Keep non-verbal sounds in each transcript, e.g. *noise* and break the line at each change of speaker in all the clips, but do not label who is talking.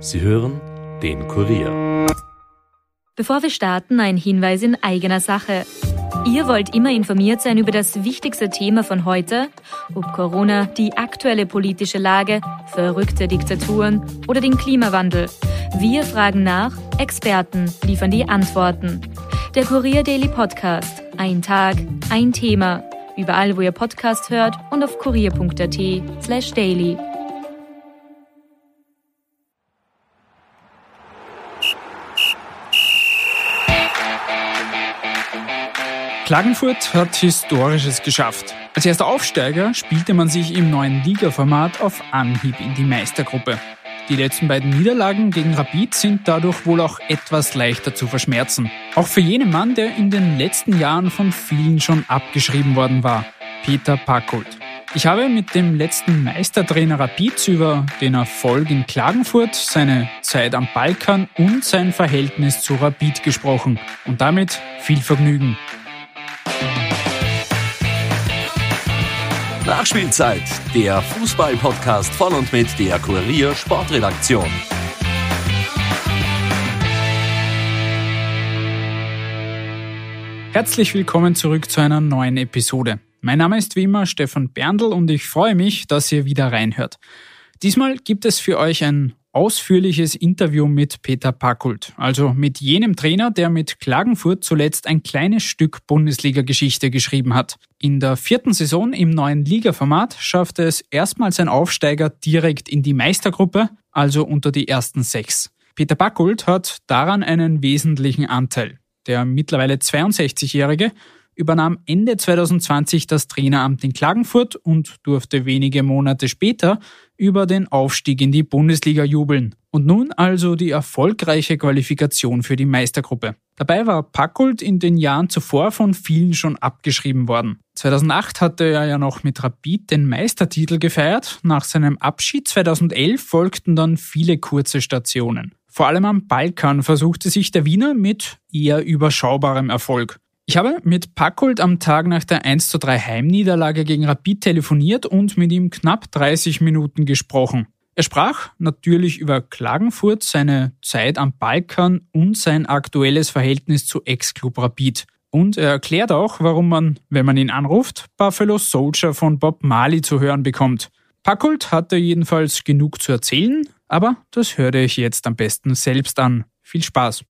Sie hören den Kurier.
Bevor wir starten, ein Hinweis in eigener Sache. Ihr wollt immer informiert sein über das wichtigste Thema von heute, ob Corona, die aktuelle politische Lage, verrückte Diktaturen oder den Klimawandel. Wir fragen nach, Experten liefern die Antworten. Der Kurier Daily Podcast. Ein Tag, ein Thema. Überall, wo ihr Podcast hört und auf kurier.at slash daily.
Klagenfurt hat Historisches geschafft. Als erster Aufsteiger spielte man sich im neuen Ligaformat auf Anhieb in die Meistergruppe. Die letzten beiden Niederlagen gegen Rapid sind dadurch wohl auch etwas leichter zu verschmerzen. Auch für jenen Mann, der in den letzten Jahren von vielen schon abgeschrieben worden war, Peter Packold. Ich habe mit dem letzten Meistertrainer Rapid über den Erfolg in Klagenfurt, seine Zeit am Balkan und sein Verhältnis zu Rapid gesprochen. Und damit viel Vergnügen.
Nachspielzeit, der Fußball-Podcast von und mit der Kurier Sportredaktion.
Herzlich willkommen zurück zu einer neuen Episode. Mein Name ist wie immer Stefan Berndl und ich freue mich, dass ihr wieder reinhört. Diesmal gibt es für euch ein ausführliches Interview mit Peter Packult, also mit jenem Trainer, der mit Klagenfurt zuletzt ein kleines Stück Bundesliga-Geschichte geschrieben hat. In der vierten Saison im neuen Ligaformat schaffte es erstmals ein Aufsteiger direkt in die Meistergruppe, also unter die ersten sechs. Peter Packult hat daran einen wesentlichen Anteil. Der mittlerweile 62-Jährige übernahm Ende 2020 das Traineramt in Klagenfurt und durfte wenige Monate später über den Aufstieg in die Bundesliga jubeln. Und nun also die erfolgreiche Qualifikation für die Meistergruppe. Dabei war Packult in den Jahren zuvor von vielen schon abgeschrieben worden. 2008 hatte er ja noch mit Rapid den Meistertitel gefeiert. Nach seinem Abschied 2011 folgten dann viele kurze Stationen. Vor allem am Balkan versuchte sich der Wiener mit eher überschaubarem Erfolg. Ich habe mit Packold am Tag nach der 1 zu 3 Heimniederlage gegen Rapid telefoniert und mit ihm knapp 30 Minuten gesprochen. Er sprach natürlich über Klagenfurt, seine Zeit am Balkan und sein aktuelles Verhältnis zu Ex-Club Rapid. Und er erklärt auch, warum man, wenn man ihn anruft, Buffalo Soldier von Bob Marley zu hören bekommt. Packold hatte jedenfalls genug zu erzählen, aber das höre ich jetzt am besten selbst an. Viel Spaß!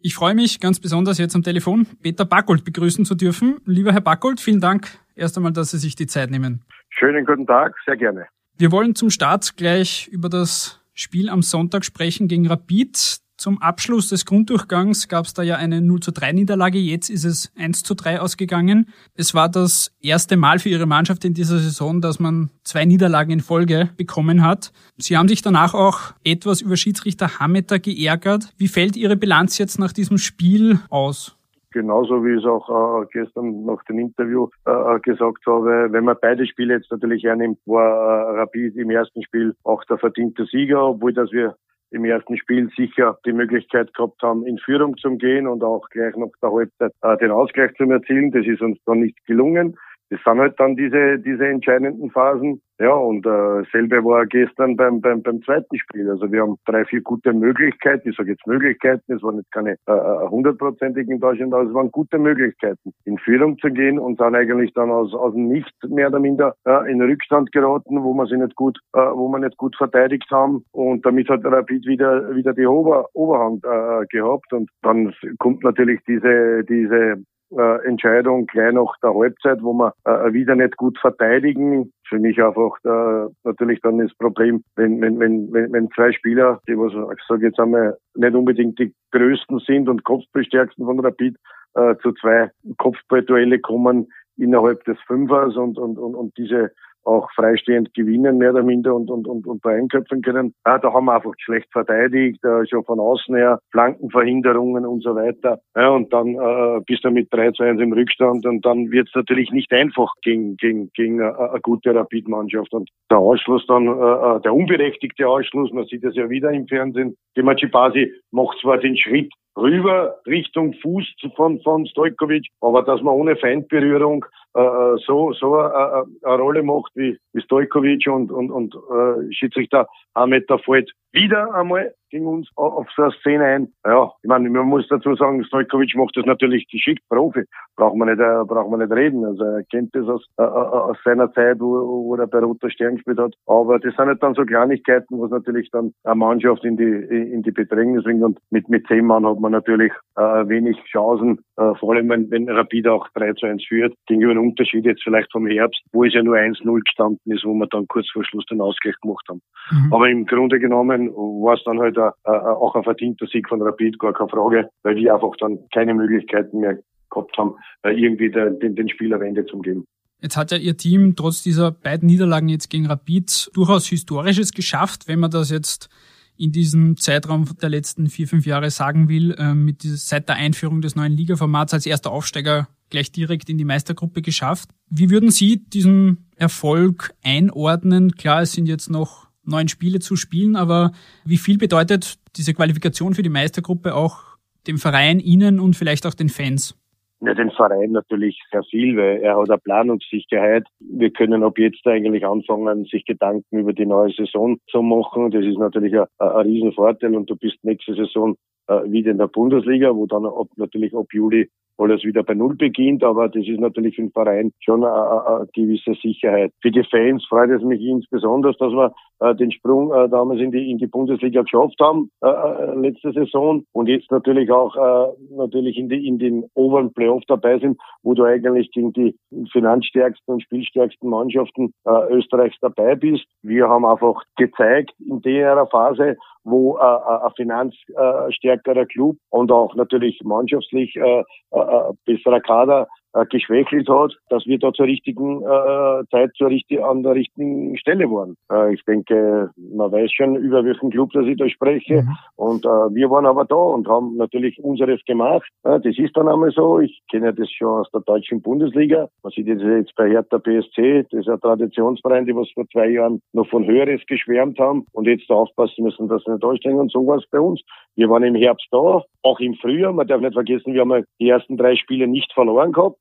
Ich freue mich ganz besonders jetzt am Telefon Peter Backold begrüßen zu dürfen. Lieber Herr Backold, vielen Dank erst einmal, dass Sie sich die Zeit nehmen.
Schönen guten Tag, sehr gerne.
Wir wollen zum Start gleich über das Spiel am Sonntag sprechen gegen Rapid. Zum Abschluss des Grunddurchgangs gab es da ja eine 0 zu 3 Niederlage, jetzt ist es 1 zu 3 ausgegangen. Es war das erste Mal für Ihre Mannschaft in dieser Saison, dass man zwei Niederlagen in Folge bekommen hat. Sie haben sich danach auch etwas über Schiedsrichter Hameter geärgert. Wie fällt Ihre Bilanz jetzt nach diesem Spiel aus?
genauso wie ich es auch äh, gestern nach dem Interview äh, gesagt habe, wenn man beide Spiele jetzt natürlich hernimmt, war äh, Rapid im ersten Spiel auch der verdiente Sieger, obwohl dass wir im ersten Spiel sicher die Möglichkeit gehabt haben, in Führung zu gehen und auch gleich nach der Halbzeit äh, den Ausgleich zu erzielen. Das ist uns dann nicht gelungen. Das sind halt dann diese, diese entscheidenden Phasen. Ja, und äh, selbe war gestern beim, beim, beim zweiten Spiel. Also wir haben drei, vier gute Möglichkeiten. Ich sage jetzt Möglichkeiten, es waren jetzt keine äh, äh hundertprozentigen äh, Deutschland, aber es waren gute Möglichkeiten, in Führung zu gehen und dann eigentlich dann aus, aus dem Nichts mehr oder minder äh, in Rückstand geraten, wo man sie nicht gut, äh, wo man nicht gut verteidigt haben. Und damit hat Rapid wieder, wieder die Ober, Oberhand äh, gehabt. Und dann kommt natürlich diese, diese äh, Entscheidung gleich nach der Halbzeit, wo wir äh, wieder nicht gut verteidigen. Für mich einfach äh, natürlich dann das Problem, wenn, wenn, wenn, wenn, wenn zwei Spieler, die was ich sage jetzt einmal nicht unbedingt die größten sind und Kopfbestärksten von Rapid, äh, zu zwei Kopfballduelle kommen innerhalb des Fünfers und, und, und, und diese auch freistehend gewinnen, mehr oder minder und, und, und, und einköpfen können. Ja, da haben wir einfach schlecht verteidigt, äh, schon von außen her, Flankenverhinderungen und so weiter. Ja, und dann äh, bist du mit 3 zu 1 im Rückstand und dann wird es natürlich nicht einfach gegen, gegen, gegen eine gute Rapid-Mannschaft. Und der Ausschluss dann, äh, äh, der unberechtigte Ausschluss, man sieht das ja wieder im Fernsehen, die Machipasi macht zwar den Schritt rüber Richtung Fuß von, von Stojkovic, aber dass man ohne Feindberührung äh, äh so, so eine, äh, äh, eine Rolle macht wie, wie Stojkovic und, und, und äh, Schiedsrichter Hameter fällt, wieder einmal gegen uns auf so eine Szene ein. Ja, ich meine, man muss dazu sagen, Stojkovic macht das natürlich geschickt, Profi. Braucht man nicht, äh, braucht man nicht reden. Also er kennt das aus, äh, äh aus seiner Zeit, wo, wo er bei Roter Stern gespielt hat. Aber das sind halt dann so Kleinigkeiten, was natürlich dann eine Mannschaft in die, in die Bedrängnis bringt. Und mit, mit zehn Mann hat man natürlich äh, wenig Chancen, äh, vor allem wenn, wenn Rapid auch 3 zu 1 führt, gegenüber einem Unterschied jetzt vielleicht vom Herbst, wo es ja nur 1-0 gestanden ist, wo wir dann kurz vor Schluss den Ausgleich gemacht haben. Mhm. Aber im Grunde genommen war es dann halt a, a, auch ein verdienter Sieg von Rapid, gar keine Frage, weil wir einfach dann keine Möglichkeiten mehr gehabt haben, äh, irgendwie den, den Spieler Wende zu geben.
Jetzt hat ja Ihr Team trotz dieser beiden Niederlagen jetzt gegen Rapid durchaus Historisches geschafft, wenn man das jetzt in diesem Zeitraum der letzten vier, fünf Jahre sagen will, äh, mit dieses, seit der Einführung des neuen Ligaformats als erster Aufsteiger gleich direkt in die Meistergruppe geschafft. Wie würden Sie diesen Erfolg einordnen? Klar, es sind jetzt noch neun Spiele zu spielen, aber wie viel bedeutet diese Qualifikation für die Meistergruppe auch dem Verein, Ihnen und vielleicht auch den Fans?
Ja, den Verein natürlich sehr viel, weil er hat eine Planungssicherheit. Wir können ab jetzt eigentlich anfangen, sich Gedanken über die neue Saison zu machen. Das ist natürlich ein, ein Riesenvorteil und du bist nächste Saison äh, wieder in der Bundesliga, wo dann ab, natürlich ab Juli alles wieder bei Null beginnt, aber das ist natürlich für den Verein schon eine, gewisse Sicherheit. Für die Fans freut es mich insbesondere, dass wir äh, den Sprung äh, damals in die, in die Bundesliga geschafft haben, äh, äh letzte Saison, und jetzt natürlich auch äh, natürlich in, die, in den oberen Playoff dabei sind, wo du eigentlich gegen die finanzstärksten und spielstärksten Mannschaften äh, Österreichs dabei bist. Wir haben einfach gezeigt in der Phase, wo äh, äh, ein finanzstärkerer Club und auch natürlich mannschaftslich äh, äh, besserer Kader äh, geschwächelt hat, dass wir da zur richtigen äh, Zeit zur richtig, an der richtigen Stelle waren. Äh, ich denke, man weiß schon, über welchen Club dass ich da spreche. Mhm. Und äh, wir waren aber da und haben natürlich unseres gemacht. Äh, das ist dann einmal so. Ich kenne das schon aus der deutschen Bundesliga. Man sieht das jetzt bei Hertha BSC, das ist ein Traditionsverein, die was vor zwei Jahren noch von Höheres geschwärmt haben und jetzt da aufpassen müssen, dass sie nicht durchsteigen. Und so war es bei uns. Wir waren im Herbst da, auch im Frühjahr. Man darf nicht vergessen, wir haben die ersten drei Spiele nicht verloren gehabt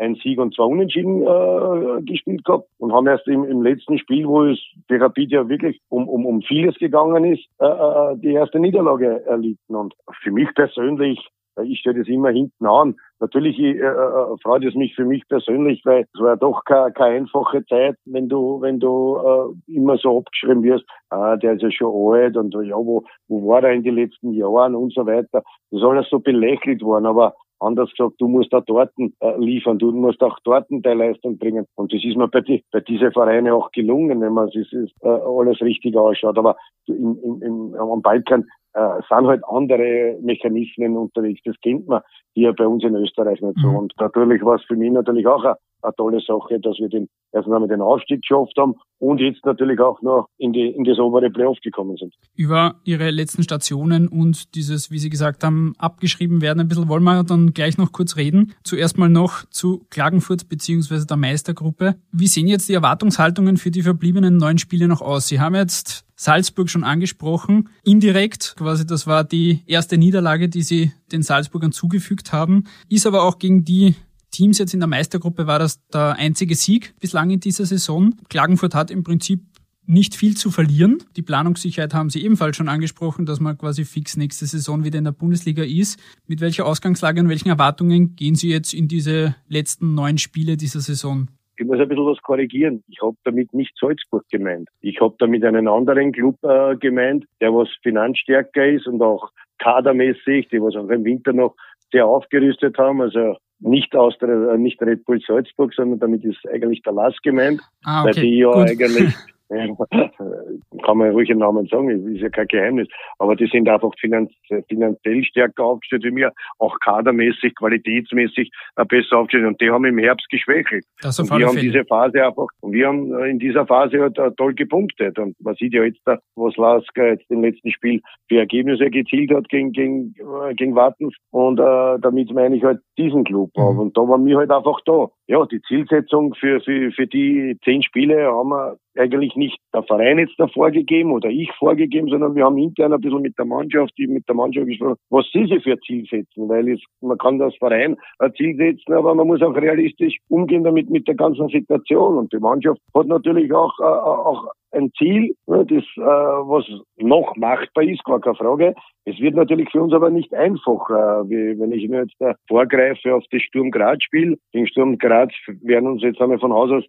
ein Sieg und zwei Unentschieden äh, gespielt gehabt und haben erst im, im letzten Spiel, wo es für Rapid ja wirklich um, um, um vieles gegangen ist, äh, äh, die erste Niederlage erlitten. Und für mich persönlich, ich stelle das immer hinten an. Natürlich äh, äh, freut es mich für mich persönlich, weil es war doch keine, keine einfache Zeit, wenn du, wenn du äh, immer so abgeschrieben wirst, ah, der ist ja schon alt und ja, wo, wo war er in den letzten Jahren und so weiter. Das ist alles so belächelt worden, aber Anders gesagt, du musst auch dort äh, liefern, du musst auch dort deine Leistung bringen. Und das ist mir bei, die, bei diesen Vereinen auch gelungen, wenn man es äh, alles richtig ausschaut. Aber im, im, im, am Balkan äh, sind halt andere Mechanismen unterwegs. Das kennt man hier bei uns in Österreich nicht so. Mhm. Und natürlich war es für mich natürlich auch eine, eine tolle Sache, dass wir den erst einmal den Aufstieg geschafft haben und jetzt natürlich auch noch in, die, in das obere Playoff gekommen sind.
Über Ihre letzten Stationen und dieses, wie Sie gesagt haben, abgeschrieben werden ein bisschen, wollen wir dann gleich noch kurz reden. Zuerst mal noch zu Klagenfurt beziehungsweise der Meistergruppe. Wie sehen jetzt die Erwartungshaltungen für die verbliebenen neun Spiele noch aus? Sie haben jetzt Salzburg schon angesprochen. Indirekt, quasi das war die erste Niederlage, die sie den Salzburgern zugefügt haben, ist aber auch gegen die Teams jetzt in der Meistergruppe war das der einzige Sieg bislang in dieser Saison. Klagenfurt hat im Prinzip nicht viel zu verlieren. Die Planungssicherheit haben Sie ebenfalls schon angesprochen, dass man quasi fix nächste Saison wieder in der Bundesliga ist. Mit welcher Ausgangslage und welchen Erwartungen gehen Sie jetzt in diese letzten neun Spiele dieser Saison?
Ich muss ein bisschen was korrigieren. Ich habe damit nicht Salzburg gemeint. Ich habe damit einen anderen Club äh, gemeint, der was finanzstärker ist und auch kadermäßig, die was auch im Winter noch sehr aufgerüstet haben. Also nicht aus der, äh, nicht Red Bull Salzburg, sondern damit ist eigentlich der Lass gemeint, ah, okay. weil die ja Gut. eigentlich *laughs* kann man ruhig einen Namen sagen, ist ja kein Geheimnis. Aber die sind einfach finanz finanziell stärker aufgestellt wie mir, auch kadermäßig, qualitätsmäßig besser aufgestellt. Und die haben im Herbst geschwächelt. Das und wir haben Fälle. diese Phase einfach, und wir haben in dieser Phase halt toll gepunktet. Und man sieht ja jetzt, was Lasker jetzt im letzten Spiel für Ergebnisse gezielt hat gegen, gegen, äh, gegen Wattens. Und äh, damit meine ich halt diesen Club. Mhm. Und da waren wir halt einfach da. Ja, die Zielsetzung für, für, für die zehn Spiele haben wir eigentlich nicht der Verein jetzt da vorgegeben oder ich vorgegeben, sondern wir haben intern ein bisschen mit der Mannschaft, die mit der Mannschaft gesprochen, was sie sich für Ziel setzen, weil es, man kann das Verein ein Ziel setzen, aber man muss auch realistisch umgehen damit mit der ganzen Situation und die Mannschaft hat natürlich auch, äh, auch ein Ziel, das äh, was noch machbar ist, gar keine Frage. Es wird natürlich für uns aber nicht einfach, wie wenn ich mir jetzt vorgreife auf das Sturm Graz Spiel. Gegen Sturm Graz werden uns jetzt einmal von Haus aus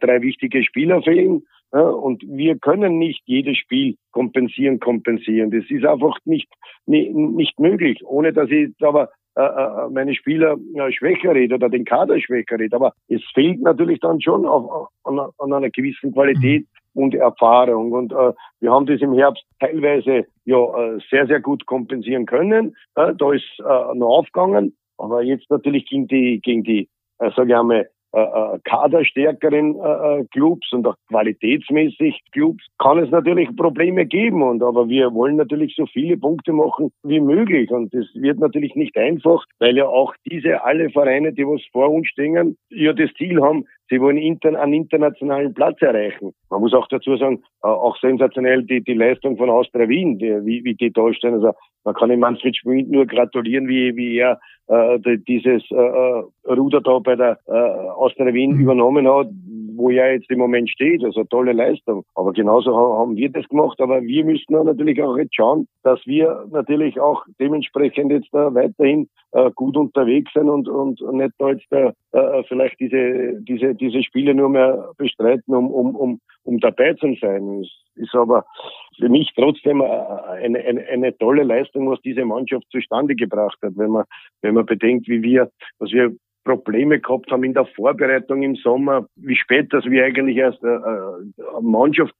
drei wichtige Spieler fehlen. Und wir können nicht jedes Spiel kompensieren, kompensieren. Das ist einfach nicht, nicht, nicht möglich, ohne dass ich aber äh, äh, meine Spieler äh, schwächer rede oder den Kader schwächer rede. Aber es fehlt natürlich dann schon auf, an, an einer gewissen Qualität mhm. und Erfahrung. Und äh, wir haben das im Herbst teilweise ja äh, sehr, sehr gut kompensieren können. Äh, da ist äh, noch aufgegangen. Aber jetzt natürlich gegen die, gegen die, äh, sage ich einmal, äh, äh, kaderstärkeren äh, äh, Clubs und auch qualitätsmäßig Clubs kann es natürlich Probleme geben. Und aber wir wollen natürlich so viele Punkte machen wie möglich. Und das wird natürlich nicht einfach, weil ja auch diese alle Vereine, die was vor uns stehen, ja das Ziel haben, sie wollen inter, einen internationalen Platz erreichen. Man muss auch dazu sagen, äh, auch sensationell die, die Leistung von Austria Wien, die, wie, wie die darstellen. Also man kann dem Manfred Schmidt nur gratulieren, wie, wie er äh, dieses äh, äh, Ruder da bei der äh, Austria Wien mhm. übernommen hat, wo er jetzt im Moment steht. Also tolle Leistung. Aber genauso haben wir das gemacht. Aber wir müssen natürlich auch jetzt schauen, dass wir natürlich auch dementsprechend jetzt äh, weiterhin äh, gut unterwegs sind und, und nicht da jetzt äh, äh, vielleicht diese, diese, diese Spiele nur mehr bestreiten, um, um, um, um dabei zu sein. Es ist aber für mich trotzdem äh, eine, eine, eine tolle Leistung, was diese Mannschaft zustande gebracht hat, wenn man, wenn man bedenkt, wie wir, was wir Probleme gehabt haben in der Vorbereitung im Sommer, wie spät, dass wir eigentlich erst äh, äh Mannschaft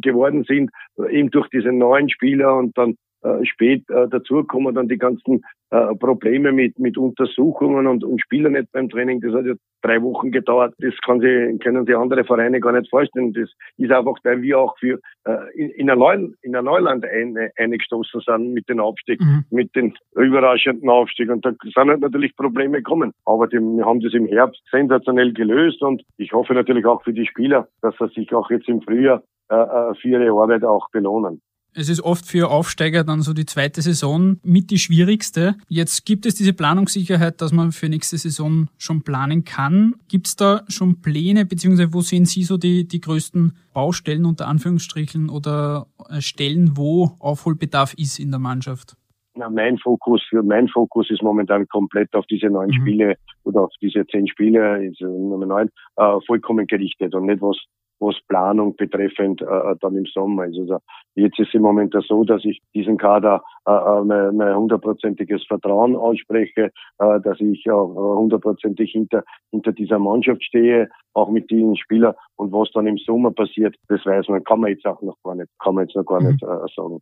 geworden sind, eben durch diese neuen Spieler und dann äh, spät äh, dazu kommen dann die ganzen äh, Probleme mit, mit Untersuchungen und, und Spieler nicht beim Training. Das hat ja drei Wochen gedauert. Das kann sie, können sich andere Vereine gar nicht vorstellen. Das ist einfach, weil wir auch für äh, in, in, ein Neu, in ein Neuland ein, eingestoßen sind mit dem Aufstieg, mhm. mit dem überraschenden Aufstieg. Und da sind halt natürlich Probleme gekommen. Aber die, wir haben das im Herbst sensationell gelöst und ich hoffe natürlich auch für die Spieler, dass sie sich auch jetzt im Frühjahr äh, äh für ihre Arbeit auch belohnen.
Es ist oft für Aufsteiger dann so die zweite Saison mit die schwierigste. Jetzt gibt es diese Planungssicherheit, dass man für nächste Saison schon planen kann. Gibt es da schon Pläne, beziehungsweise wo sehen Sie so die, die größten Baustellen unter Anführungsstrichen oder äh, Stellen, wo Aufholbedarf ist in der Mannschaft?
Na, mein Fokus, mein Fokus ist momentan komplett auf diese neun mhm. Spiele oder auf diese zehn Spiele, also Nummer neun, äh, vollkommen gerichtet und nicht was was Planung betreffend äh, dann im Sommer ist. Also jetzt ist im Moment so, dass ich diesen Kader äh, äh mein, mein hundertprozentiges Vertrauen ausspreche, äh, dass ich auch äh, hundertprozentig hinter, hinter dieser Mannschaft stehe, auch mit diesen Spielern. Und was dann im Sommer passiert, das weiß man, kann man jetzt auch noch gar nicht, kann man jetzt noch gar mhm. nicht äh, sagen.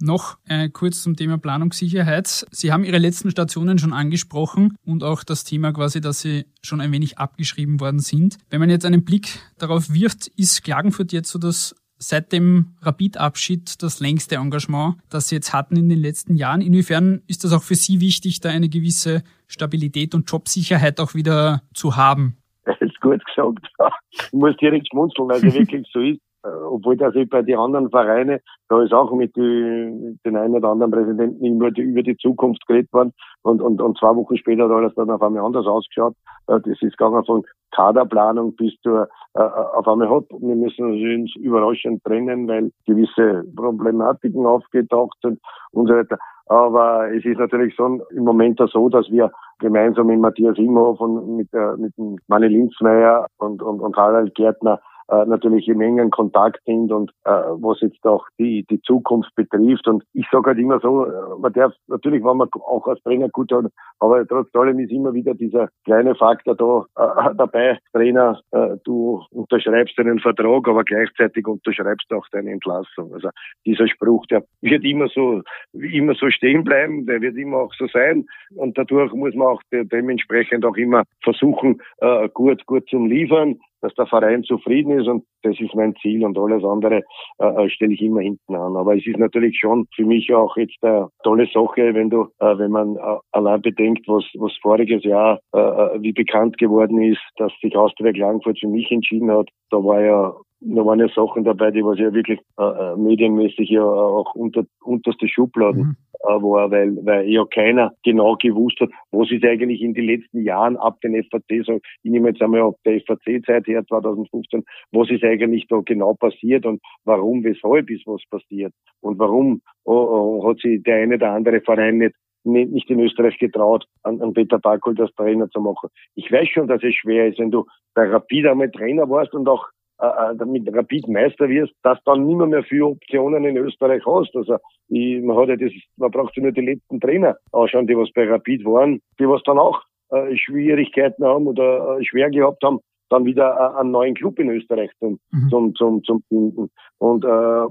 Noch äh, kurz zum Thema Planungssicherheit. Sie haben Ihre letzten Stationen schon angesprochen und auch das Thema quasi, dass Sie schon ein wenig abgeschrieben worden sind. Wenn man jetzt einen Blick darauf wirft, ist Klagenfurt jetzt so das seit dem Rapid-Abschied das längste Engagement, das Sie jetzt hatten in den letzten Jahren. Inwiefern ist das auch für Sie wichtig, da eine gewisse Stabilität und Jobsicherheit auch wieder zu haben?
Das ist gut gesagt. *laughs* Ich muss direkt schmunzeln, es wirklich so ist. Äh, obwohl das ich bei den anderen Vereinen, da ist auch mit, die, den einen oder anderen Präsidenten immer die, über die Zukunft geredet worden und, und, und zwei Wochen später hat alles dann auf einmal anders ausgeschaut. Äh, das ist gegangen von Kaderplanung bis zu äh, äh auf einmal hat. Wir müssen uns überraschend trennen, weil gewisse Problematiken aufgetaucht sind und so weiter. Aber es ist natürlich schon im Moment so, dass wir gemeinsam mit Matthias Imhoff und mit, äh, mit Manni Linzmeier und, und, und Harald Gärtner äh, natürlich im engen Kontakt sind und äh, was jetzt auch die, die Zukunft betrifft. Und ich sage halt immer so, äh, man darf natürlich, wenn man auch als Trainer gut hat, aber trotz allem ist immer wieder dieser kleine Faktor da äh, dabei. Trainer, äh, du unterschreibst einen Vertrag, aber gleichzeitig unterschreibst auch deine Entlassung. Also dieser Spruch, der wird immer so, immer so stehen bleiben, der wird immer auch so sein. Und dadurch muss man auch de dementsprechend auch immer versuchen, äh, gut, gut zum liefern dass der Verein zufrieden ist und das ist mein Ziel und alles andere äh, äh, stelle ich immer hinten an. Aber es ist natürlich schon für mich auch jetzt eine tolle Sache, wenn du, äh, wenn man äh, allein bedenkt, was, was voriges Jahr äh, äh, wie bekannt geworden ist, dass sich Austria Klagenfurt für mich entschieden hat. Da war ja da waren ja Sachen dabei, die was ja wirklich äh, medienmäßig ja auch unter unterste Schubladen. Mhm war, weil, weil ja keiner genau gewusst hat, was ist eigentlich in den letzten Jahren ab den FAC, so, ich nehme jetzt einmal ab der FAC-Zeit her, 2015, was ist eigentlich da genau passiert und warum, weshalb ist was passiert und warum oh, oh, hat sich der eine oder andere Verein nicht nicht in Österreich getraut, an, an Peter Barkold als Trainer zu machen. Ich weiß schon, dass es schwer ist, wenn du bei Rapid einmal Trainer warst und auch äh, äh, mit Rapid Meister wirst, dass dann nimmer mehr viele Optionen in Österreich hast. Also ich, man hat ja das, man braucht sich nur die letzten Trainer anschauen, die was bei Rapid waren, die was dann auch äh, Schwierigkeiten haben oder äh, schwer gehabt haben, dann wieder äh, einen neuen Club in Österreich zum, mhm. zum, zum, zum finden. Und äh,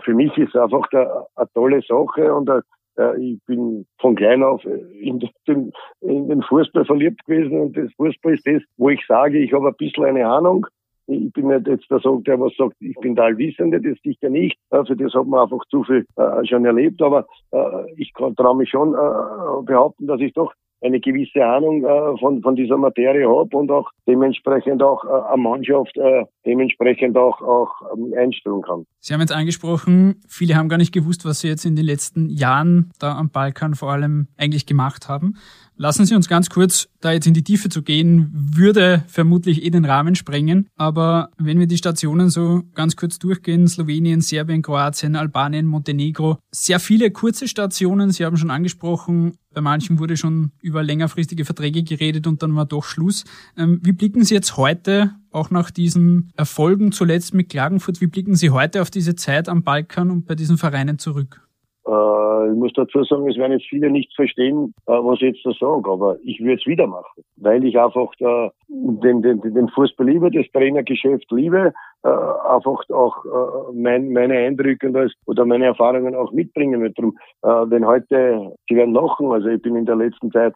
für mich ist es einfach eine, eine tolle Sache und äh, ich bin von klein auf in den, in den Fußball verliebt gewesen und das Fußball ist das, wo ich sage, ich habe ein bisschen eine Ahnung, ich bin nicht jetzt der, der was sagt, ich bin da Allwissende, das sicher nicht. Also das hat man einfach zu viel äh, schon erlebt. Aber äh, ich traue mich schon äh, behaupten, dass ich doch eine gewisse Ahnung äh, von, von dieser Materie habe und auch dementsprechend auch äh, eine Mannschaft äh, dementsprechend auch, auch ähm, einstellen kann.
Sie haben jetzt angesprochen, viele haben gar nicht gewusst, was Sie jetzt in den letzten Jahren da am Balkan vor allem eigentlich gemacht haben. Lassen Sie uns ganz kurz, da jetzt in die Tiefe zu gehen, würde vermutlich eh den Rahmen sprengen. Aber wenn wir die Stationen so ganz kurz durchgehen, Slowenien, Serbien, Kroatien, Albanien, Montenegro, sehr viele kurze Stationen. Sie haben schon angesprochen, bei manchen wurde schon über längerfristige Verträge geredet und dann war doch Schluss. Ähm, wie blicken Sie jetzt heute, auch nach diesen Erfolgen zuletzt mit Klagenfurt, wie blicken Sie heute auf diese Zeit am Balkan und bei diesen Vereinen zurück?
Äh, ich muss dazu sagen, es werden jetzt viele nicht verstehen, äh, was ich jetzt da sage, aber ich würde es wieder machen, weil ich einfach äh, den, den, den Fußball liebe, das Trainergeschäft liebe, äh, einfach auch äh, mein, meine Eindrücke oder meine Erfahrungen auch mitbringen will. Drum, äh, wenn heute, Sie werden lachen, also ich bin in der letzten Zeit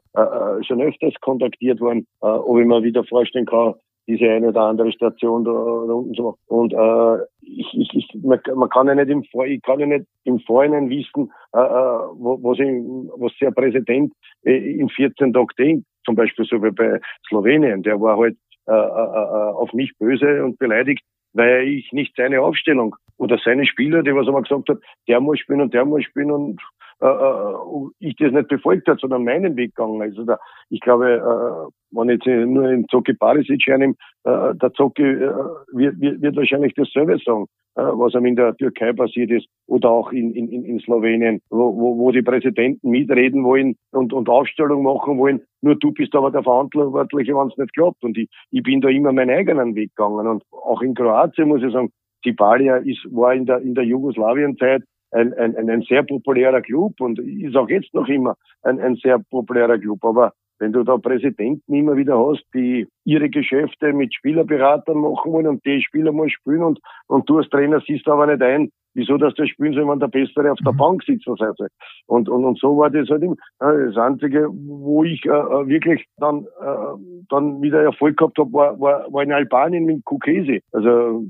schon öfters kontaktiert worden, ob ich mir wieder vorstellen kann, diese eine oder andere Station da, da unten zu machen. Und äh, ich, ich, ich, man, man kann ja nicht im Vor, ich kann ja nicht im Vorhinein wissen, äh, äh was, ich, was der Präsident äh, in 14 Tagen denkt. Zum Beispiel so wie bei Slowenien, der war halt äh, äh, äh, auf mich böse und beleidigt, weil ich nicht seine Aufstellung oder seine Spieler, die was er mal gesagt hat, der muss spielen und der muss spielen und äh, äh, ich das nicht befolgt hat, sondern meinen Weg gegangen. Also da, ich glaube, äh, wenn ich jetzt nur den Zocki Barisic hernehme, äh, der Zocki äh, wird, wird, wird wahrscheinlich dasselbe sagen, äh, was ihm in der Türkei passiert ist oder auch in, in, in Slowenien, wo, wo, wo die Präsidenten mitreden wollen und, und Aufstellung machen wollen. Nur du bist aber der Verantwortliche, wenn es nicht klappt. Und ich, ich bin da immer meinen eigenen Weg gegangen. Und auch in Kroatien muss ich sagen, Tibalia ist, war in der, in der Jugoslawienzeit ein, ein, ein sehr populärer Club und ist auch jetzt noch immer ein, ein sehr populärer Club. Aber wenn du da Präsidenten immer wieder hast, die ihre Geschäfte mit Spielerberatern machen wollen und die Spieler muss spielen und, und du als Trainer siehst aber nicht ein, wieso dass der spielen soll, wenn der Bessere auf der mhm. Bank sitzen sollte. Und, und, und so war das halt immer. Das Einzige, wo ich äh, äh, wirklich dann, äh, dann wieder Erfolg gehabt habe, war, war, war in Albanien mit Kukesi. Also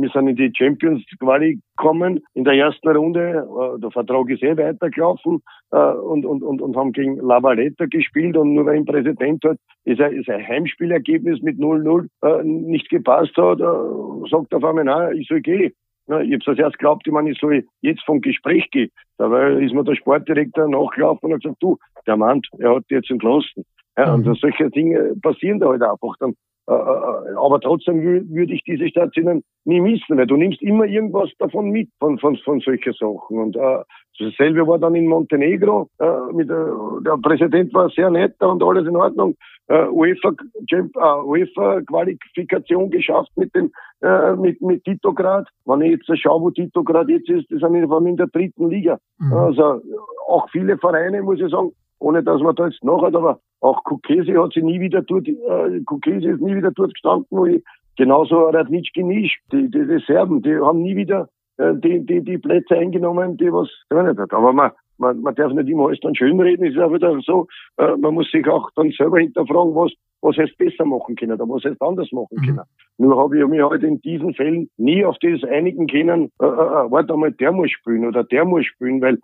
wir sind in die Champions Quali gekommen in der ersten Runde. Äh, der Vertrag ist eh weitergelaufen äh, und, und, und, und haben gegen Lavaletta gespielt und nur weil ein Präsident hat, ist ein, ist ein Heimspielergebnis mit 0-0 äh, nicht gepasst hat, äh, sagt auf einmal, nein, ich soll gehen. Ja, ich habe das erst geglaubt, ich meine, ich soll jetzt vom Gespräch gehen. Dabei ist mir der Sportdirektor nachgelaufen und hat gesagt, du, der Mann, er hat jetzt entlassen. Ja, mhm. und solche Dinge passieren da halt einfach. Dann, äh, äh aber trotzdem würde ich diese Stationen nie missen, weil du nimmst immer irgendwas davon mit, von, von, von solchen Sachen. Und äh, dasselbe war dann in Montenegro. Äh, mit, äh, der Präsident war sehr nett und alles in Ordnung äh, UEFA, äh, UEFA Qualifikation geschafft mit dem äh, mit mit Titograd. Wenn ich jetzt schaue, wo Titograd jetzt ist, das sind wir in der dritten Liga. Mhm. Also auch viele Vereine, muss ich sagen, ohne dass man da jetzt nachhat, aber auch Kukesi hat sie nie wieder dort, äh, Kukesi ist nie wieder dort gestanden, wo ich genauso Radnitschki Nisch, die, die, die Serben, die haben nie wieder äh, die, die, die Plätze eingenommen, die was drin hat. Aber man, man, man darf nicht immer alles dann schönreden, ist ja wieder so, äh, man muss sich auch dann selber hinterfragen, was, was heißt besser machen können oder was heißt anders machen mhm. können. Nur habe ich mich halt in diesen Fällen nie auf das einigen können, äh, äh, äh, warte einmal, der muss spielen oder der muss spielen, weil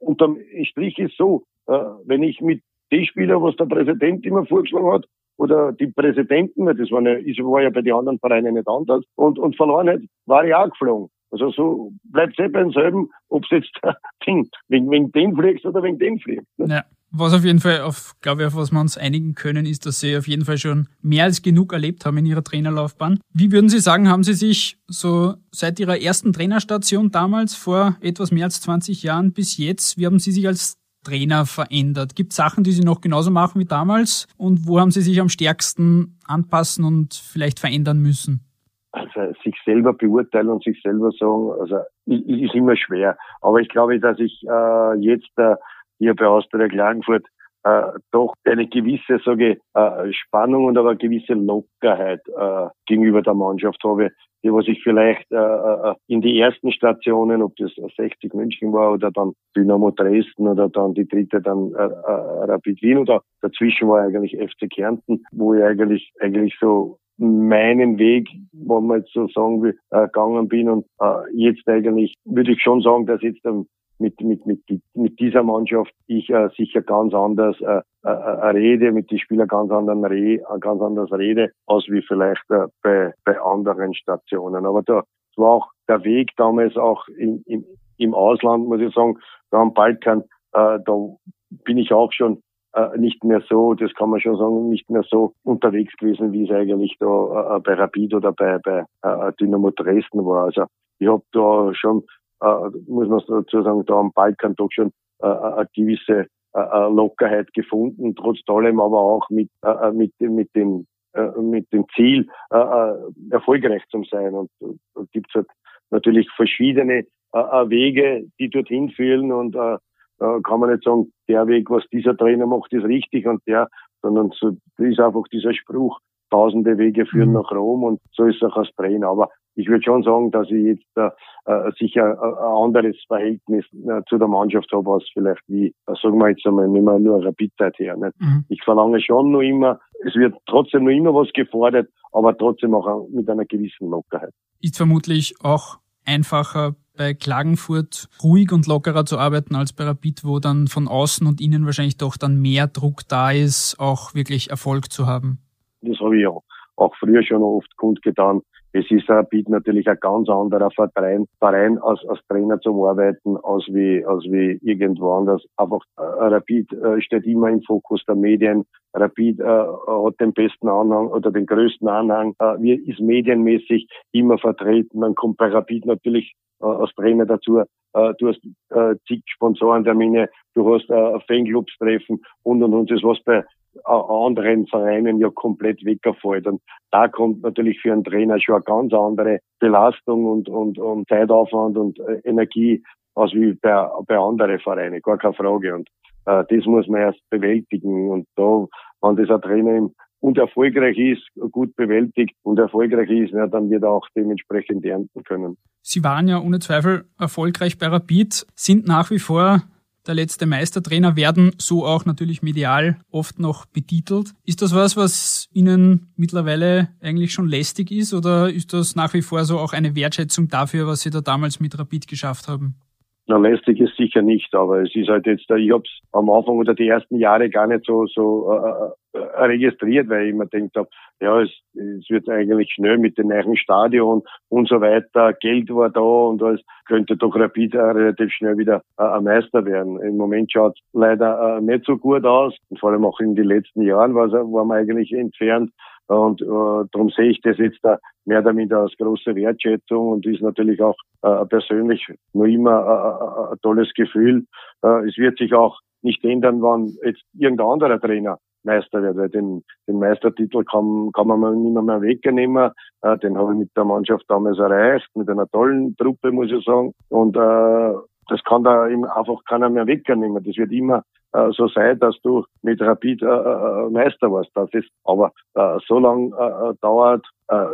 unterm Strich ist so, äh, wenn ich mit den Spieler, was der Präsident immer vorgeschlagen hat, oder die Präsidenten, das war, ja, war ja bei den anderen Vereinen nicht anders, und, und verloren hat, war ich auch geflogen. Also so bleibt es eh beim selben, ob es jetzt *laughs* Ding. Wegen, wegen dem fliegst oder wegen dem fliegst.
Ne? Ja. Was auf jeden Fall, auf, glaube ich, auf was wir uns einigen können, ist, dass Sie auf jeden Fall schon mehr als genug erlebt haben in Ihrer Trainerlaufbahn. Wie würden Sie sagen, haben Sie sich so seit Ihrer ersten Trainerstation damals vor etwas mehr als 20 Jahren bis jetzt, wie haben Sie sich als Trainer verändert? Gibt Sachen, die Sie noch genauso machen wie damals? Und wo haben Sie sich am stärksten anpassen und vielleicht verändern müssen?
Also sich selber beurteilen und sich selber sagen, also ist immer schwer. Aber ich glaube, dass ich äh, jetzt äh, hier bei Austria Klagenfurt äh, doch eine gewisse, sage ich, äh, Spannung und aber eine gewisse Lockerheit äh, gegenüber der Mannschaft habe, die was ich vielleicht äh, äh in die ersten Stationen, ob das 60 München war oder dann Dynamo Dresden oder dann die dritte dann äh, äh, Rapid Wien oder dazwischen war eigentlich FC Kärnten, wo ich eigentlich eigentlich so meinen Weg, wenn man jetzt so sagen will, äh, gegangen bin und äh, jetzt eigentlich würde ich schon sagen, dass jetzt ähm, mit, mit, mit, mit dieser Mannschaft ich äh, sicher ganz anders äh, äh, äh, rede, mit den Spielern ganz anderen re, äh, ganz anders rede, als wie vielleicht äh, bei, bei anderen Stationen. Aber da war auch der Weg damals auch im, im, im Ausland, muss ich sagen, da am Balkan, äh, da bin ich auch schon äh, nicht mehr so, das kann man schon sagen, nicht mehr so unterwegs gewesen, wie es eigentlich da äh, bei Rapid oder bei, bei äh, Dynamo Dresden war. Also ich habe da schon äh, muss man dazu sagen, da am Balkan doch schon äh, eine gewisse äh, Lockerheit gefunden, trotz allem aber auch mit, äh, mit, mit dem äh, mit dem Ziel, äh, äh erfolgreich zu sein. Und da gibt halt natürlich verschiedene äh, Wege, die dorthin führen. Und äh, da kann man nicht sagen, der Weg, was dieser Trainer macht, ist richtig und der, sondern so ist einfach dieser Spruch, tausende Wege führen mhm. nach Rom und so ist es auch als Trainer. Aber ich würde schon sagen, dass ich jetzt äh, sicher ein anderes Verhältnis äh, zu der Mannschaft habe, als vielleicht wie, äh, sagen wir jetzt einmal, nicht mehr nur eine Rapid-Zeit her. Nicht? Mhm. Ich verlange schon noch immer, es wird trotzdem noch immer was gefordert, aber trotzdem auch mit einer gewissen Lockerheit.
Ist vermutlich auch einfacher bei Klagenfurt ruhig und lockerer zu arbeiten als bei Rapid, wo dann von außen und innen wahrscheinlich doch dann mehr Druck da ist, auch wirklich Erfolg zu haben.
Das habe ich ja auch früher schon oft kundgetan, es ist Rapid natürlich ein ganz anderer Verein, Verein als, als Trainer zum Arbeiten, als wie, als wie irgendwo anders. Einfach äh, Rapid äh, steht immer im Fokus der Medien. Rapid äh, hat den besten Anhang oder den größten Anhang, äh, ist medienmäßig immer vertreten. Man kommt bei Rapid natürlich äh, als Trainer dazu. Äh, du hast äh, zig Sponsorentermine, du hast äh, Fanclubs treffen und und und. Das was bei anderen Vereinen ja komplett weggefallen. Und da kommt natürlich für einen Trainer schon eine ganz andere Belastung und, und, und Zeitaufwand und äh, Energie als wie bei, bei anderen Vereinen, gar keine Frage. Und äh, das muss man erst bewältigen. Und da, wenn das Trainer und erfolgreich ist, gut bewältigt und erfolgreich ist, ja, dann wird er auch dementsprechend ernten können.
Sie waren ja ohne Zweifel erfolgreich bei Rapid, sind nach wie vor der letzte Meistertrainer werden so auch natürlich medial oft noch betitelt. Ist das was, was Ihnen mittlerweile eigentlich schon lästig ist oder ist das nach wie vor so auch eine Wertschätzung dafür, was Sie da damals mit Rapid geschafft haben?
Na, lästig ist sicher nicht, aber es ist halt jetzt, ich habe es am Anfang oder die ersten Jahre gar nicht so so äh, äh registriert, weil ich immer denkt habe, ja, es, es wird eigentlich schnell mit dem neuen Stadion und so weiter, Geld war da und alles könnte doch Rapid relativ schnell wieder äh, ein Meister werden. Im Moment schaut leider äh, nicht so gut aus und vor allem auch in den letzten Jahren war, war man eigentlich entfernt. Und äh, darum sehe ich das jetzt da mehr damit als große Wertschätzung und ist natürlich auch äh, persönlich noch immer äh, äh, ein tolles Gefühl. Äh, es wird sich auch nicht ändern, wann jetzt irgendein anderer Trainer Meister wird, weil den, den Meistertitel kann, kann man nicht mehr wegnehmen. Äh, den habe ich mit der Mannschaft damals erreicht, mit einer tollen Truppe, muss ich sagen. Und äh, das kann da einfach keiner mehr wegnehmen. Das wird immer äh, so sein, dass du mit Rapid äh, äh, Meister warst. Das ist, aber äh, so lang äh, äh dauert,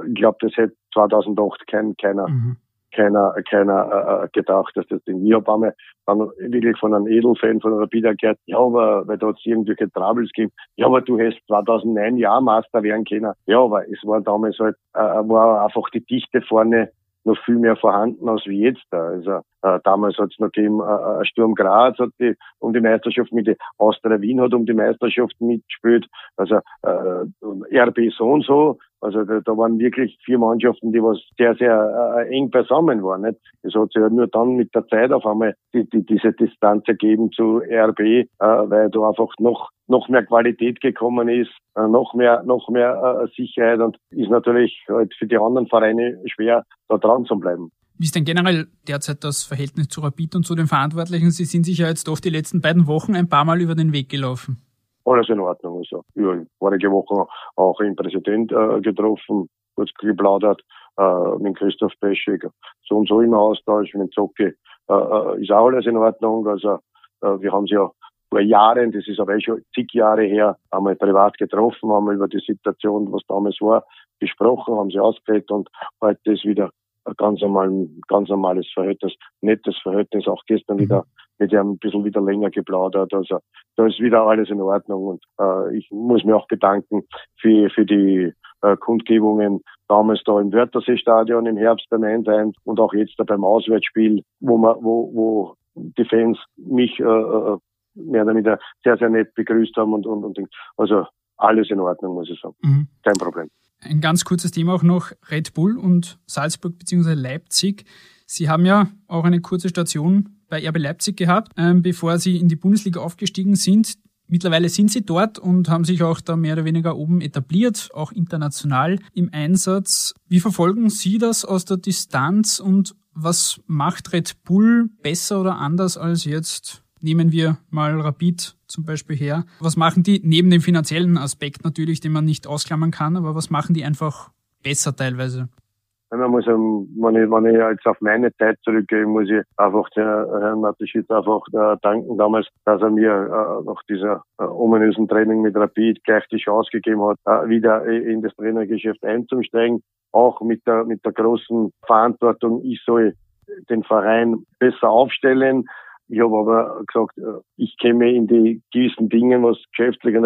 ich glaube, das hätte 2008 kein, keiner, mhm. keiner, keiner gedacht, dass das Ding. Ich habe einmal dann wirklich von einem Edelfan von Rapid gehört, ja, aber weil da hat es irgendwelche Troubles gegeben, ja, aber du hast 2009 Jahr Master werden können. Ja, aber es war damals halt, war einfach die Dichte vorne noch viel mehr vorhanden als wie jetzt. Also äh, damals hat es noch gegeben, äh, äh, Sturm Graz hat die um die Meisterschaft mit, Austria Wien hat um die Meisterschaft mitgespielt, also äh, RB so und so. Also da, da waren wirklich vier Mannschaften, die was sehr, sehr äh, eng beisammen waren. Nicht? Es hat sich ja nur dann mit der Zeit auf einmal die, die, diese Distanz ergeben zu RB, äh, weil da einfach noch noch mehr Qualität gekommen ist, äh, noch mehr noch mehr äh, Sicherheit und ist natürlich halt für die anderen Vereine schwer, da dran zu bleiben.
Wie ist denn generell derzeit das Verhältnis zu Rapid und zu den Verantwortlichen? Sie sind sich ja jetzt oft die letzten beiden Wochen ein paar Mal über den Weg gelaufen.
Alles in Ordnung. Also, ja, vorige Woche auch den Präsident äh, getroffen, kurz geplaudert, äh, mit Christoph Peschig, so und so im Austausch, mit Zocki, äh, äh, ist auch alles in Ordnung. Also, äh, wir haben sie ja vor Jahren, das ist aber eh schon zig Jahre her, einmal privat getroffen, haben über die Situation, was damals war, gesprochen, haben sie ausgeredet und heute ist wieder ein ganz, normal, ganz normales Verhältnis, nettes Verhältnis, auch gestern wieder mit ihm ein bisschen wieder länger geplaudert. Also da ist wieder alles in Ordnung und äh, ich muss mich auch bedanken für, für die äh, Kundgebungen damals da im Wörthersee-Stadion im Herbst beim 1 und auch jetzt da beim Auswärtsspiel, wo man, wo, wo die Fans mich äh, äh, mehr oder weniger sehr, sehr nett begrüßt haben und, und, und also alles in Ordnung, muss ich sagen. Mhm. Kein Problem.
Ein ganz kurzes Thema auch noch Red Bull und Salzburg bzw. Leipzig. Sie haben ja auch eine kurze Station bei RB Leipzig gehabt, ähm, bevor Sie in die Bundesliga aufgestiegen sind. Mittlerweile sind Sie dort und haben sich auch da mehr oder weniger oben etabliert, auch international im Einsatz. Wie verfolgen Sie das aus der Distanz und was macht Red Bull besser oder anders als jetzt Nehmen wir mal Rapid zum Beispiel her. Was machen die neben dem finanziellen Aspekt natürlich, den man nicht ausklammern kann, aber was machen die einfach besser teilweise?
Man muss, wenn ich, wenn ich jetzt auf meine Zeit zurückgehe, muss ich einfach Herrn Mateschitz einfach äh, danken damals, dass er mir äh, nach dieser äh, ominösen Training mit Rapid gleich die Chance gegeben hat, wieder in das Trainergeschäft einzusteigen. Auch mit der, mit der großen Verantwortung, ich soll den Verein besser aufstellen, ich habe aber gesagt, ich kenne in die gewissen Dingen, was geschäftlich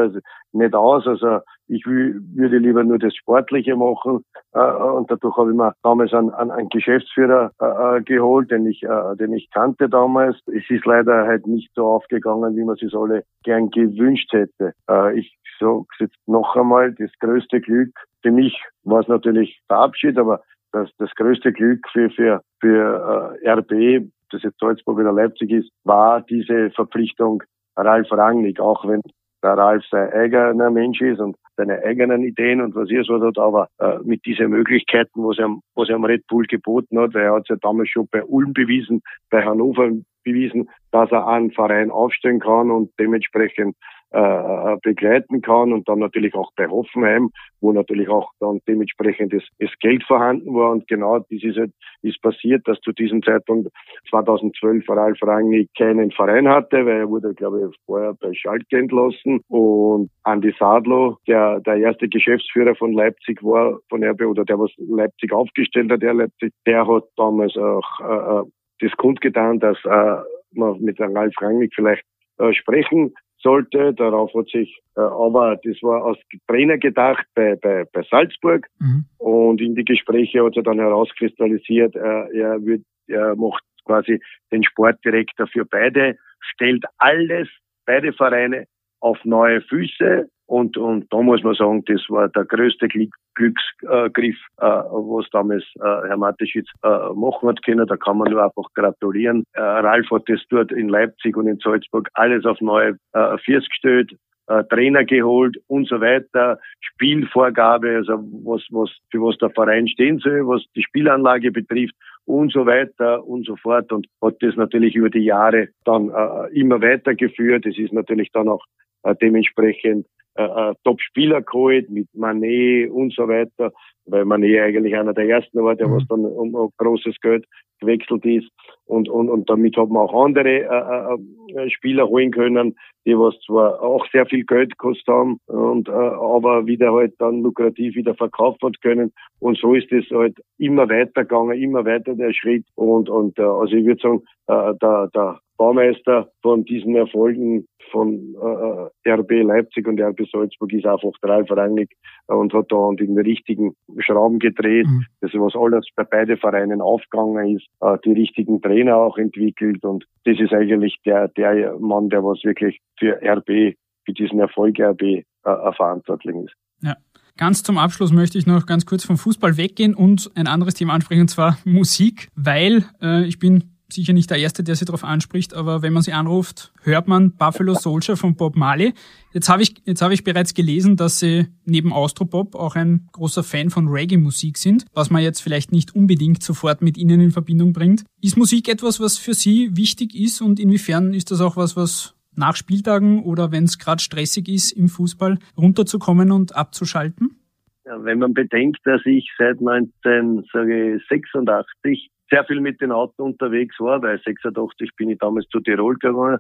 nicht aus. Also ich will, würde lieber nur das Sportliche machen. Äh, und dadurch habe ich mir damals einen, einen Geschäftsführer äh, geholt, den ich, den ich kannte damals. Es ist leider halt nicht so aufgegangen, wie man es alle gern gewünscht hätte. Ich sage jetzt noch einmal, das größte Glück für mich war es natürlich der Abschied, aber das, das größte Glück für, für, für äh, RB das jetzt Salzburg oder Leipzig ist, war diese Verpflichtung Ralf Rangnick, auch wenn der Ralf sein eigener Mensch ist und seine eigenen Ideen und was er so hat, aber äh, mit diesen Möglichkeiten, was er, was er am Red Bull geboten hat, weil er hat es ja damals schon bei Ulm bewiesen, bei Hannover bewiesen, dass er einen Verein aufstellen kann und dementsprechend äh, begleiten kann und dann natürlich auch bei Hoffenheim, wo natürlich auch dann dementsprechend das, das Geld vorhanden war. Und genau das ist, halt, ist passiert, dass zu diesem Zeitpunkt 2012 Ralf Rangnick keinen Verein hatte, weil er wurde, glaube ich, vorher bei Schalke entlassen. Und Andi Sadlo, der der erste Geschäftsführer von Leipzig war, von RB oder der was Leipzig aufgestellt hat, der Leipzig, der hat damals auch äh, äh das kundgetan, dass äh, man mit Ralf Rangnick vielleicht äh, sprechen sollte. Darauf hat sich, äh, aber das war als Trainer gedacht bei, bei, bei Salzburg. Mhm. Und in die Gespräche hat sich dann herauskristallisiert, äh, er, wird, er macht quasi den Sportdirektor für beide, stellt alles, beide Vereine auf neue Füße und, und da muss man sagen, das war der größte Glück, Glücksgriff, äh, was damals äh, Herr Mateschitz äh, machen hat können. Da kann man nur einfach gratulieren. Äh, Ralf hat das dort in Leipzig und in Salzburg alles auf neue äh, Füße gestellt. Äh, Trainer geholt und so weiter, Spielvorgabe, also was, was, für was der Verein stehen soll, was die Spielanlage betrifft und so weiter und so fort und hat das natürlich über die Jahre dann äh, immer weitergeführt. Es ist natürlich dann auch äh, dementsprechend äh, äh, Top-Spieler geholt mit Manet und so weiter, weil Manet eigentlich einer der ersten war, der mhm. was dann um, um großes Geld gewechselt ist. Und und und damit hat man auch andere äh, äh, Spieler holen können, die was zwar auch sehr viel Geld gekostet haben und äh, aber wieder halt dann lukrativ wieder verkauft hat können. Und so ist es halt immer weitergegangen, immer weiter der Schritt. Und und äh, also ich würde sagen, äh, der der Baumeister von diesen Erfolgen von äh, RB Leipzig und RB Salzburg ist einfach dreifrangig und hat da an den richtigen Schrauben gedreht. Mhm. Das was alles bei beiden Vereinen aufgegangen ist, äh, die richtigen Trainer auch entwickelt und das ist eigentlich der der Mann, der was wirklich für RB, für diesen Erfolg RB äh, verantwortlich ist.
Ja. Ganz zum Abschluss möchte ich noch ganz kurz vom Fußball weggehen und ein anderes Thema ansprechen, und zwar Musik, weil äh, ich bin sicher nicht der Erste, der sie darauf anspricht, aber wenn man sie anruft, hört man Buffalo Soldier von Bob Marley. Jetzt habe ich, jetzt habe ich bereits gelesen, dass sie neben Austropop auch ein großer Fan von Reggae-Musik sind, was man jetzt vielleicht nicht unbedingt sofort mit ihnen in Verbindung bringt. Ist Musik etwas, was für Sie wichtig ist und inwiefern ist das auch was, was nach Spieltagen oder wenn es gerade stressig ist im Fußball runterzukommen und abzuschalten?
Wenn man bedenkt, dass ich seit 1986 sehr viel mit den Autos unterwegs war, weil 86 bin ich damals zu Tirol gegangen,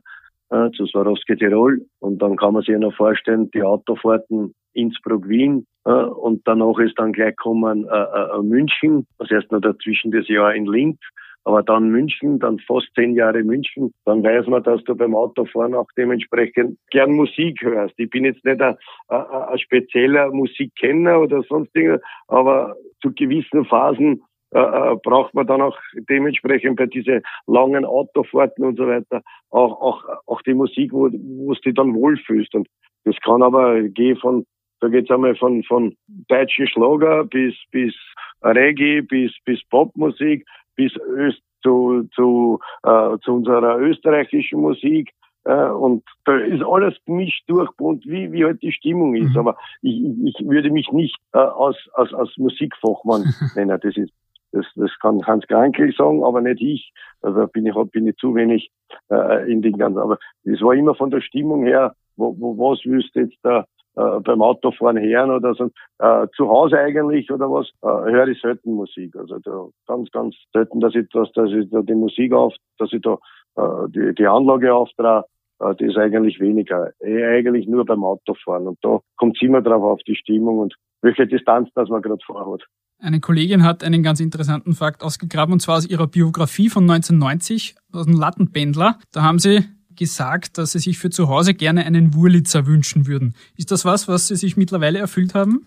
äh, zu Swarovski Tirol. Und dann kann man sich ja noch vorstellen, die Autofahrten Innsbruck-Wien äh, und danach ist dann gleich kommen äh, äh, München, das erst noch dazwischen das Jahr in Linz. Aber dann München, dann fast zehn Jahre München, dann weiß man, dass du beim Autofahren auch dementsprechend gern Musik hörst. Ich bin jetzt nicht ein, ein, ein spezieller Musikkenner oder sonst irgendwas, aber zu gewissen Phasen äh, äh, braucht man dann auch dementsprechend bei diese langen Autofahrten und so weiter auch, auch, auch die Musik, wo, wo du dich dann wohlfühlst. Und das kann aber gehen von, da geht's einmal von, von deutschen Schlager bis, bis Reggae, bis, bis Popmusik, bis Öst, zu, zu, äh, zu unserer österreichischen Musik. Äh, und da ist alles gemischt durchbunt, wie, wie halt die Stimmung ist. Mhm. Aber ich, ich würde mich nicht äh, als, als, als Musikfachmann *laughs* nennen. Das ist das, das kann Hans Krankel sagen, aber nicht ich. Also bin ich, bin ich zu wenig äh, in den ganzen. Aber es war immer von der Stimmung her, wo, wo was willst jetzt da äh, beim Autofahren hören oder so. Äh, zu Hause eigentlich oder was, äh, höre ich selten Musik. Also da, ganz, ganz selten, dass ich, dass, dass ich da die Musik auf, dass ich da äh, die, die Anlage auftrage. Äh, das ist eigentlich weniger. Eigentlich nur beim Autofahren. Und da kommt es immer drauf auf die Stimmung und welche Distanz das man gerade vorhat.
Eine Kollegin hat einen ganz interessanten Fakt ausgegraben, und zwar aus ihrer Biografie von 1990, aus dem Lattenpendler. Da haben sie gesagt, dass sie sich für zu Hause gerne einen Wurlitzer wünschen würden. Ist das was, was Sie sich mittlerweile erfüllt haben?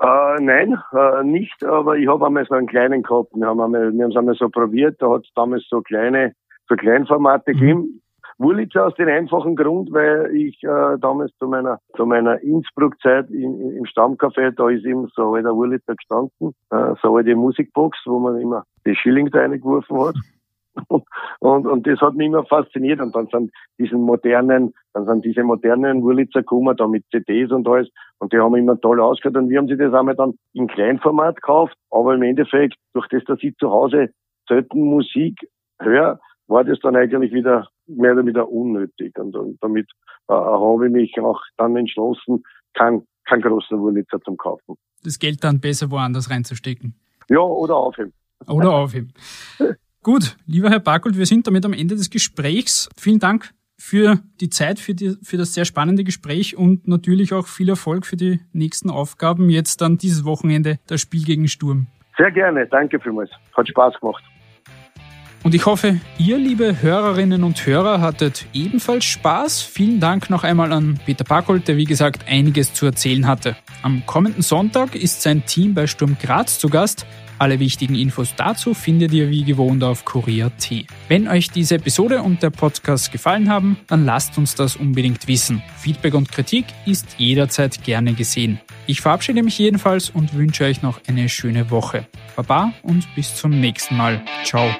Äh, nein, äh, nicht, aber ich habe einmal so einen kleinen gehabt. Wir haben einmal, wir haben es einmal so probiert, da hat es damals so kleine, so Kleinformate mhm. gegeben. Wurlitzer aus dem einfachen Grund, weil ich äh, damals zu meiner zu meiner Innsbruck-Zeit im Stammcafé, da ist eben so alter Wurlitzer gestanden, äh, so alte Musikbox, wo man immer die Schilling da reingeworfen hat. *laughs* Und, und, das hat mich immer fasziniert. Und dann sind diesen modernen, dann sind diese modernen Wurlitzer gekommen, da mit CDs und alles. Und die haben immer toll ausgehört. Und wir haben sich das einmal dann in Kleinformat gekauft. Aber im Endeffekt, durch das, dass ich zu Hause selten Musik höre, war das dann eigentlich wieder mehr oder weniger unnötig. Und, und damit äh, habe ich mich auch dann entschlossen, kein, kein großer Wurlitzer zum Kaufen.
Das Geld dann besser woanders reinzustecken.
Ja, oder aufheben.
Oder aufheben. *laughs* Gut, lieber Herr Barkold, wir sind damit am Ende des Gesprächs. Vielen Dank für die Zeit, für, die, für das sehr spannende Gespräch und natürlich auch viel Erfolg für die nächsten Aufgaben. Jetzt dann dieses Wochenende das Spiel gegen Sturm.
Sehr gerne, danke vielmals. Hat Spaß gemacht.
Und ich hoffe, ihr, liebe Hörerinnen und Hörer, hattet ebenfalls Spaß. Vielen Dank noch einmal an Peter Packold, der wie gesagt einiges zu erzählen hatte. Am kommenden Sonntag ist sein Team bei Sturm Graz zu Gast. Alle wichtigen Infos dazu findet ihr wie gewohnt auf Kurier.at. Wenn euch diese Episode und der Podcast gefallen haben, dann lasst uns das unbedingt wissen. Feedback und Kritik ist jederzeit gerne gesehen. Ich verabschiede mich jedenfalls und wünsche euch noch eine schöne Woche. Baba und bis zum nächsten Mal. Ciao.